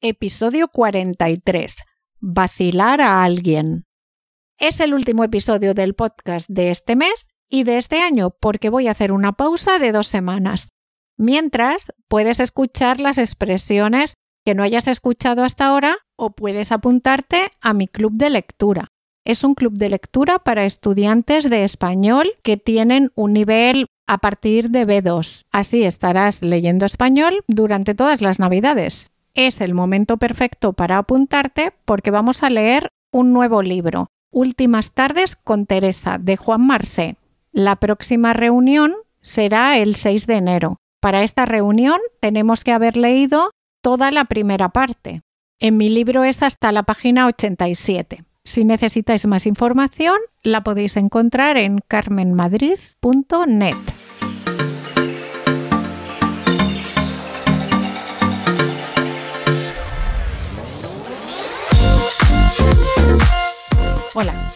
Episodio 43. Vacilar a alguien. Es el último episodio del podcast de este mes y de este año porque voy a hacer una pausa de dos semanas. Mientras, puedes escuchar las expresiones que no hayas escuchado hasta ahora o puedes apuntarte a mi club de lectura. Es un club de lectura para estudiantes de español que tienen un nivel a partir de B2. Así estarás leyendo español durante todas las navidades es el momento perfecto para apuntarte porque vamos a leer un nuevo libro, Últimas tardes con Teresa, de Juan Marsé. La próxima reunión será el 6 de enero. Para esta reunión tenemos que haber leído toda la primera parte. En mi libro es hasta la página 87. Si necesitáis más información, la podéis encontrar en carmenmadrid.net.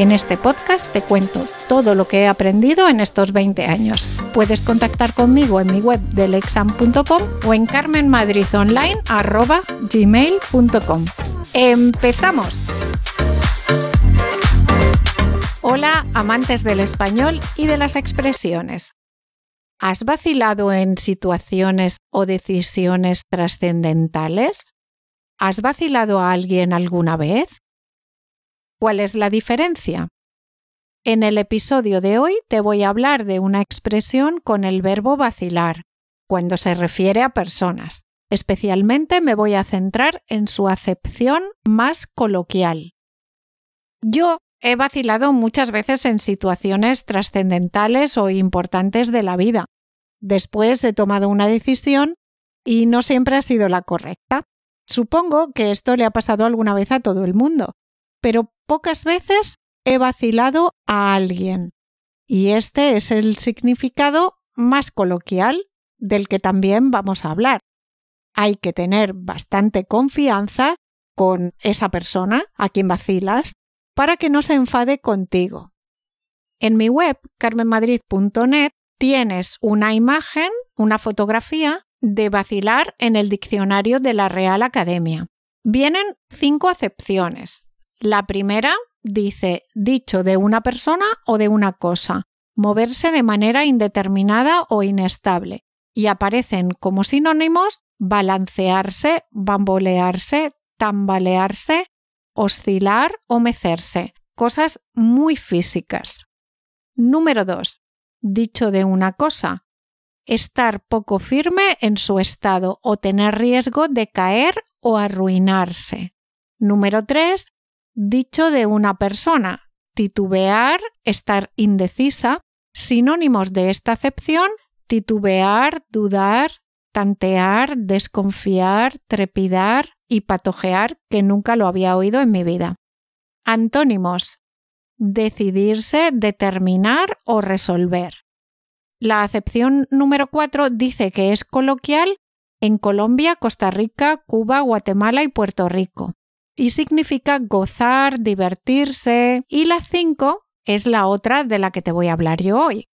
En este podcast te cuento todo lo que he aprendido en estos 20 años. Puedes contactar conmigo en mi web delexam.com o en carmenmadridonline.gmail.com. ¡Empezamos! Hola, amantes del español y de las expresiones. ¿Has vacilado en situaciones o decisiones trascendentales? ¿Has vacilado a alguien alguna vez? ¿Cuál es la diferencia? En el episodio de hoy te voy a hablar de una expresión con el verbo vacilar, cuando se refiere a personas. Especialmente me voy a centrar en su acepción más coloquial. Yo he vacilado muchas veces en situaciones trascendentales o importantes de la vida. Después he tomado una decisión y no siempre ha sido la correcta. Supongo que esto le ha pasado alguna vez a todo el mundo, pero pocas veces he vacilado a alguien. Y este es el significado más coloquial del que también vamos a hablar. Hay que tener bastante confianza con esa persona a quien vacilas para que no se enfade contigo. En mi web, carmenmadrid.net, tienes una imagen, una fotografía de vacilar en el diccionario de la Real Academia. Vienen cinco acepciones. La primera dice dicho de una persona o de una cosa, moverse de manera indeterminada o inestable, y aparecen como sinónimos balancearse, bambolearse, tambalearse, oscilar o mecerse, cosas muy físicas. Número 2. Dicho de una cosa, estar poco firme en su estado o tener riesgo de caer o arruinarse. Número 3 dicho de una persona, titubear, estar indecisa, sinónimos de esta acepción, titubear, dudar, tantear, desconfiar, trepidar y patojear, que nunca lo había oído en mi vida. Antónimos. Decidirse, determinar o resolver. La acepción número 4 dice que es coloquial en Colombia, Costa Rica, Cuba, Guatemala y Puerto Rico y significa gozar, divertirse. Y la 5 es la otra de la que te voy a hablar yo hoy.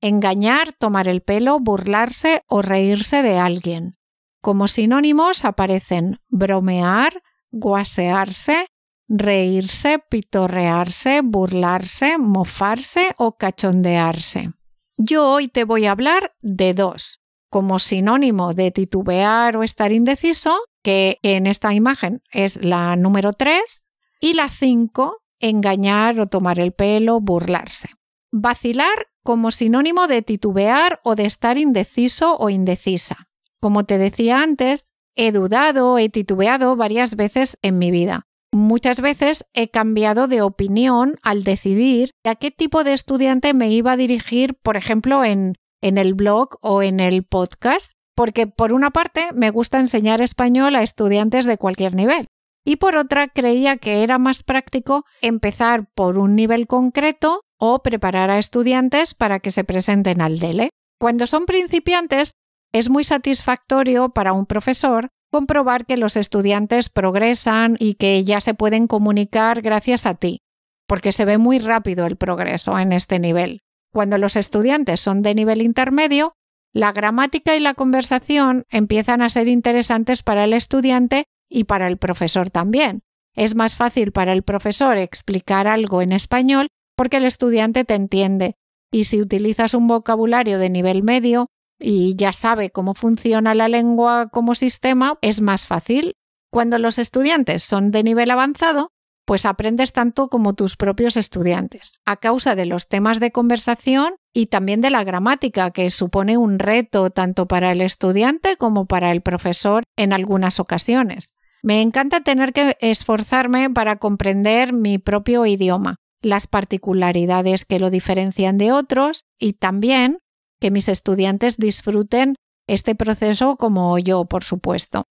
Engañar, tomar el pelo, burlarse o reírse de alguien. Como sinónimos aparecen bromear, guasearse, reírse, pitorrearse, burlarse, mofarse o cachondearse. Yo hoy te voy a hablar de dos. Como sinónimo de titubear o estar indeciso, que en esta imagen es la número 3, y la 5, engañar o tomar el pelo, burlarse. Vacilar como sinónimo de titubear o de estar indeciso o indecisa. Como te decía antes, he dudado, he titubeado varias veces en mi vida. Muchas veces he cambiado de opinión al decidir a qué tipo de estudiante me iba a dirigir, por ejemplo, en, en el blog o en el podcast porque por una parte me gusta enseñar español a estudiantes de cualquier nivel y por otra creía que era más práctico empezar por un nivel concreto o preparar a estudiantes para que se presenten al DELE. Cuando son principiantes, es muy satisfactorio para un profesor comprobar que los estudiantes progresan y que ya se pueden comunicar gracias a ti, porque se ve muy rápido el progreso en este nivel. Cuando los estudiantes son de nivel intermedio, la gramática y la conversación empiezan a ser interesantes para el estudiante y para el profesor también. Es más fácil para el profesor explicar algo en español porque el estudiante te entiende. Y si utilizas un vocabulario de nivel medio y ya sabe cómo funciona la lengua como sistema, es más fácil. Cuando los estudiantes son de nivel avanzado, pues aprendes tanto como tus propios estudiantes, a causa de los temas de conversación y también de la gramática, que supone un reto tanto para el estudiante como para el profesor en algunas ocasiones. Me encanta tener que esforzarme para comprender mi propio idioma, las particularidades que lo diferencian de otros y también que mis estudiantes disfruten este proceso como yo, por supuesto,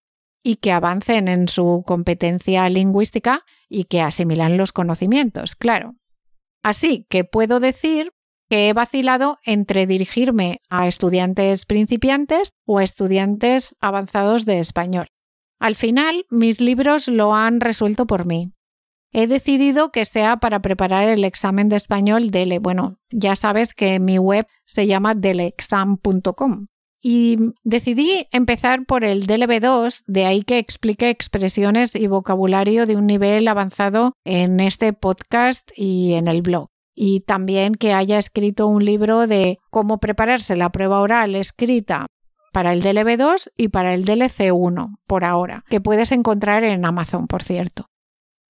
y que avancen en su competencia lingüística y que asimilan los conocimientos, claro. Así que puedo decir que he vacilado entre dirigirme a estudiantes principiantes o estudiantes avanzados de español. Al final, mis libros lo han resuelto por mí. He decidido que sea para preparar el examen de español DELE. Bueno, ya sabes que mi web se llama deleexam.com y decidí empezar por el DLB2, de ahí que explique expresiones y vocabulario de un nivel avanzado en este podcast y en el blog. Y también que haya escrito un libro de cómo prepararse la prueba oral escrita para el DLB2 y para el DLC1 por ahora, que puedes encontrar en Amazon, por cierto.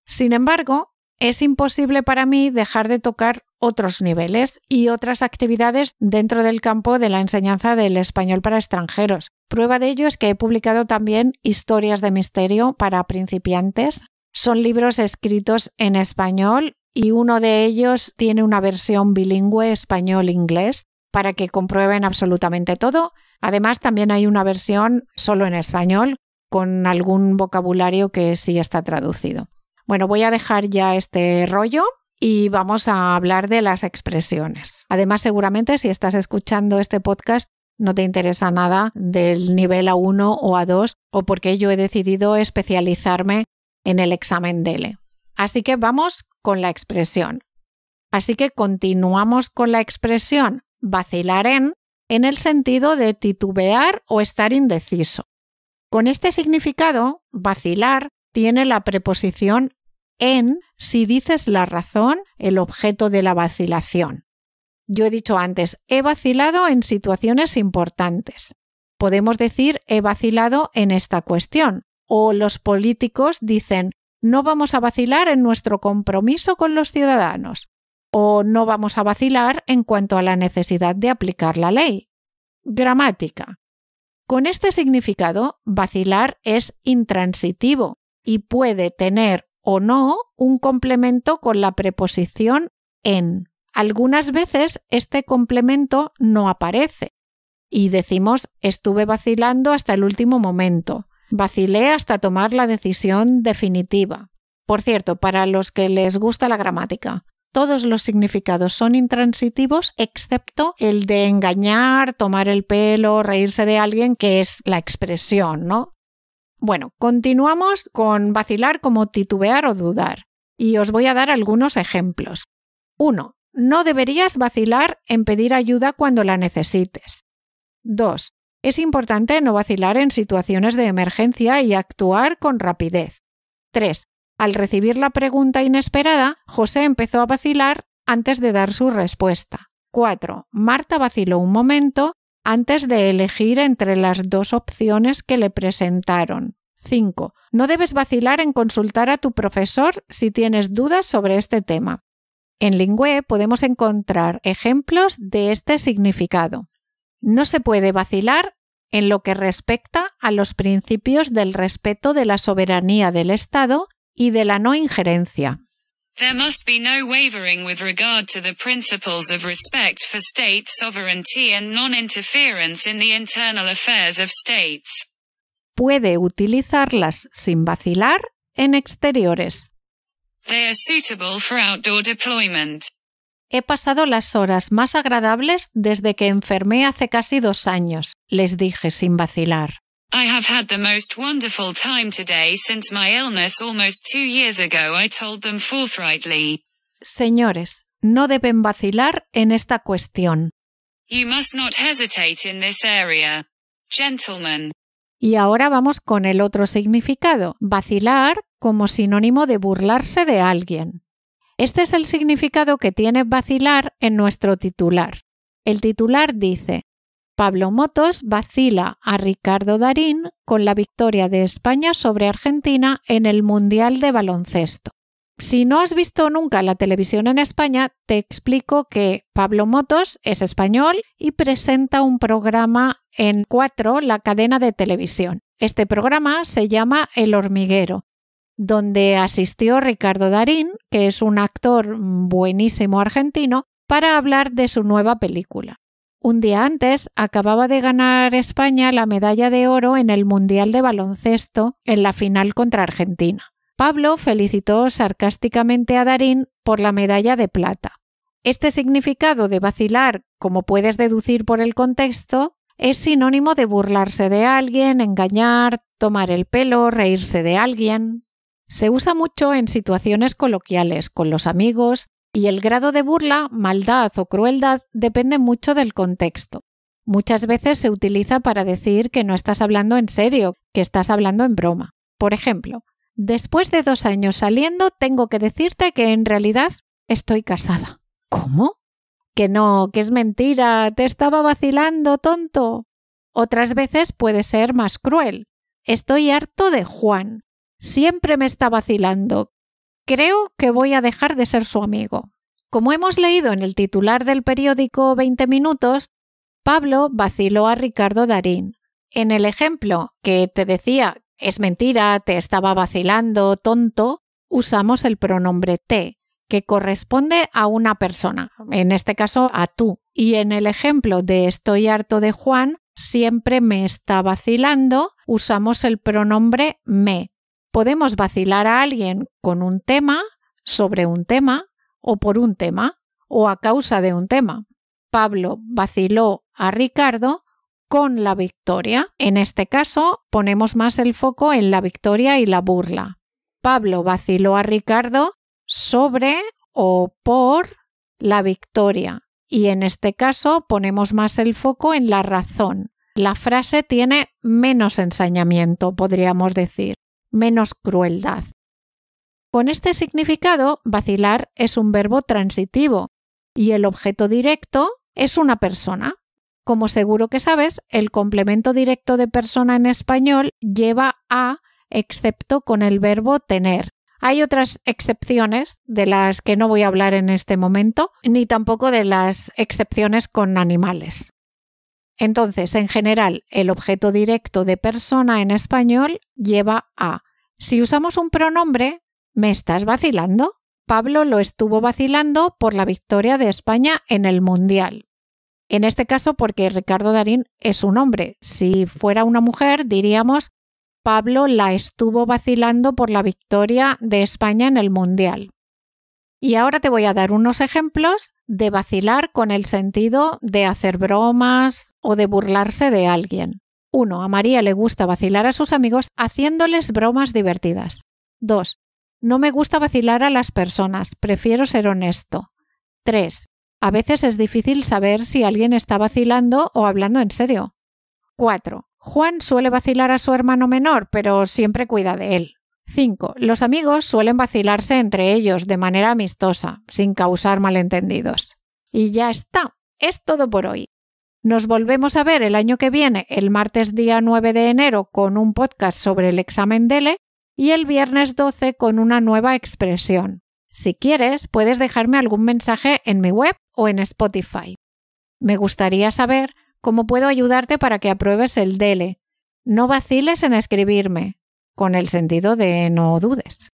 Sin embargo, es imposible para mí dejar de tocar otros niveles y otras actividades dentro del campo de la enseñanza del español para extranjeros. Prueba de ello es que he publicado también Historias de Misterio para principiantes. Son libros escritos en español y uno de ellos tiene una versión bilingüe español-inglés para que comprueben absolutamente todo. Además, también hay una versión solo en español con algún vocabulario que sí está traducido. Bueno, voy a dejar ya este rollo y vamos a hablar de las expresiones. Además, seguramente si estás escuchando este podcast no te interesa nada del nivel A1 o A2 o porque yo he decidido especializarme en el examen DELE. Así que vamos con la expresión. Así que continuamos con la expresión vacilar en en el sentido de titubear o estar indeciso. Con este significado, vacilar tiene la preposición en si dices la razón, el objeto de la vacilación. Yo he dicho antes, he vacilado en situaciones importantes. Podemos decir he vacilado en esta cuestión. O los políticos dicen no vamos a vacilar en nuestro compromiso con los ciudadanos. O no vamos a vacilar en cuanto a la necesidad de aplicar la ley. Gramática. Con este significado, vacilar es intransitivo y puede tener o no un complemento con la preposición en. Algunas veces este complemento no aparece y decimos estuve vacilando hasta el último momento, vacilé hasta tomar la decisión definitiva. Por cierto, para los que les gusta la gramática, todos los significados son intransitivos excepto el de engañar, tomar el pelo, reírse de alguien, que es la expresión, ¿no? Bueno, continuamos con vacilar como titubear o dudar, y os voy a dar algunos ejemplos. 1. No deberías vacilar en pedir ayuda cuando la necesites. 2. Es importante no vacilar en situaciones de emergencia y actuar con rapidez. 3. Al recibir la pregunta inesperada, José empezó a vacilar antes de dar su respuesta. 4. Marta vaciló un momento antes de elegir entre las dos opciones que le presentaron. 5. No debes vacilar en consultar a tu profesor si tienes dudas sobre este tema. En Lingüe podemos encontrar ejemplos de este significado. No se puede vacilar en lo que respecta a los principios del respeto de la soberanía del Estado y de la no injerencia. There must be no wavering with regard to the principles of respect for state sovereignty and non-interference in the internal affairs of states. Puede utilizarlas sin vacilar en exteriores. They are suitable for outdoor deployment. He pasado las horas más agradables desde que enfermé hace casi dos años, les dije sin vacilar. I have had the most wonderful time today since my illness almost two years ago, I told them forthrightly. Señores, no deben vacilar en esta cuestión. You must not hesitate in this area. Gentlemen. Y ahora vamos con el otro significado, vacilar como sinónimo de burlarse de alguien. Este es el significado que tiene vacilar en nuestro titular. El titular dice, Pablo Motos vacila a Ricardo Darín con la victoria de España sobre Argentina en el Mundial de Baloncesto. Si no has visto nunca la televisión en España, te explico que Pablo Motos es español y presenta un programa en Cuatro, la cadena de televisión. Este programa se llama El hormiguero, donde asistió Ricardo Darín, que es un actor buenísimo argentino, para hablar de su nueva película. Un día antes acababa de ganar España la medalla de oro en el Mundial de Baloncesto en la final contra Argentina. Pablo felicitó sarcásticamente a Darín por la medalla de plata. Este significado de vacilar, como puedes deducir por el contexto, es sinónimo de burlarse de alguien, engañar, tomar el pelo, reírse de alguien. Se usa mucho en situaciones coloquiales, con los amigos, y el grado de burla, maldad o crueldad depende mucho del contexto. Muchas veces se utiliza para decir que no estás hablando en serio, que estás hablando en broma. Por ejemplo, Después de dos años saliendo, tengo que decirte que en realidad estoy casada. ¿Cómo? Que no, que es mentira, te estaba vacilando, tonto. Otras veces puede ser más cruel. Estoy harto de Juan. Siempre me está vacilando. Creo que voy a dejar de ser su amigo. Como hemos leído en el titular del periódico 20 minutos, Pablo vaciló a Ricardo Darín. En el ejemplo que te decía es mentira, te estaba vacilando, tonto, usamos el pronombre te, que corresponde a una persona, en este caso a tú. Y en el ejemplo de estoy harto de Juan, siempre me está vacilando, usamos el pronombre me. Podemos vacilar a alguien con un tema, sobre un tema, o por un tema, o a causa de un tema. Pablo vaciló a Ricardo con la victoria. En este caso, ponemos más el foco en la victoria y la burla. Pablo vaciló a Ricardo sobre o por la victoria. Y en este caso ponemos más el foco en la razón. La frase tiene menos ensañamiento, podríamos decir, menos crueldad. Con este significado, vacilar es un verbo transitivo y el objeto directo es una persona. Como seguro que sabes, el complemento directo de persona en español lleva a excepto con el verbo tener. Hay otras excepciones de las que no voy a hablar en este momento, ni tampoco de las excepciones con animales. Entonces, en general, el objeto directo de persona en español lleva a. Si usamos un pronombre, ¿me estás vacilando? Pablo lo estuvo vacilando por la victoria de España en el Mundial. En este caso, porque Ricardo Darín es un hombre. Si fuera una mujer, diríamos Pablo la estuvo vacilando por la victoria de España en el Mundial. Y ahora te voy a dar unos ejemplos de vacilar con el sentido de hacer bromas o de burlarse de alguien. 1. A María le gusta vacilar a sus amigos haciéndoles bromas divertidas. 2. No me gusta vacilar a las personas, prefiero ser honesto. 3. A veces es difícil saber si alguien está vacilando o hablando en serio. 4. Juan suele vacilar a su hermano menor, pero siempre cuida de él. 5. Los amigos suelen vacilarse entre ellos de manera amistosa, sin causar malentendidos. Y ya está. Es todo por hoy. Nos volvemos a ver el año que viene, el martes día 9 de enero, con un podcast sobre el examen DELE y el viernes 12 con una nueva expresión. Si quieres, puedes dejarme algún mensaje en mi web o en Spotify. Me gustaría saber cómo puedo ayudarte para que apruebes el DELE. No vaciles en escribirme, con el sentido de no dudes.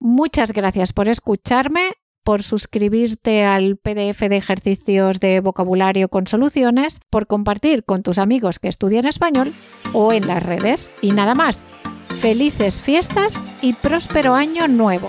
Muchas gracias por escucharme, por suscribirte al PDF de ejercicios de vocabulario con soluciones, por compartir con tus amigos que estudian español o en las redes. Y nada más. Felices fiestas y próspero año nuevo.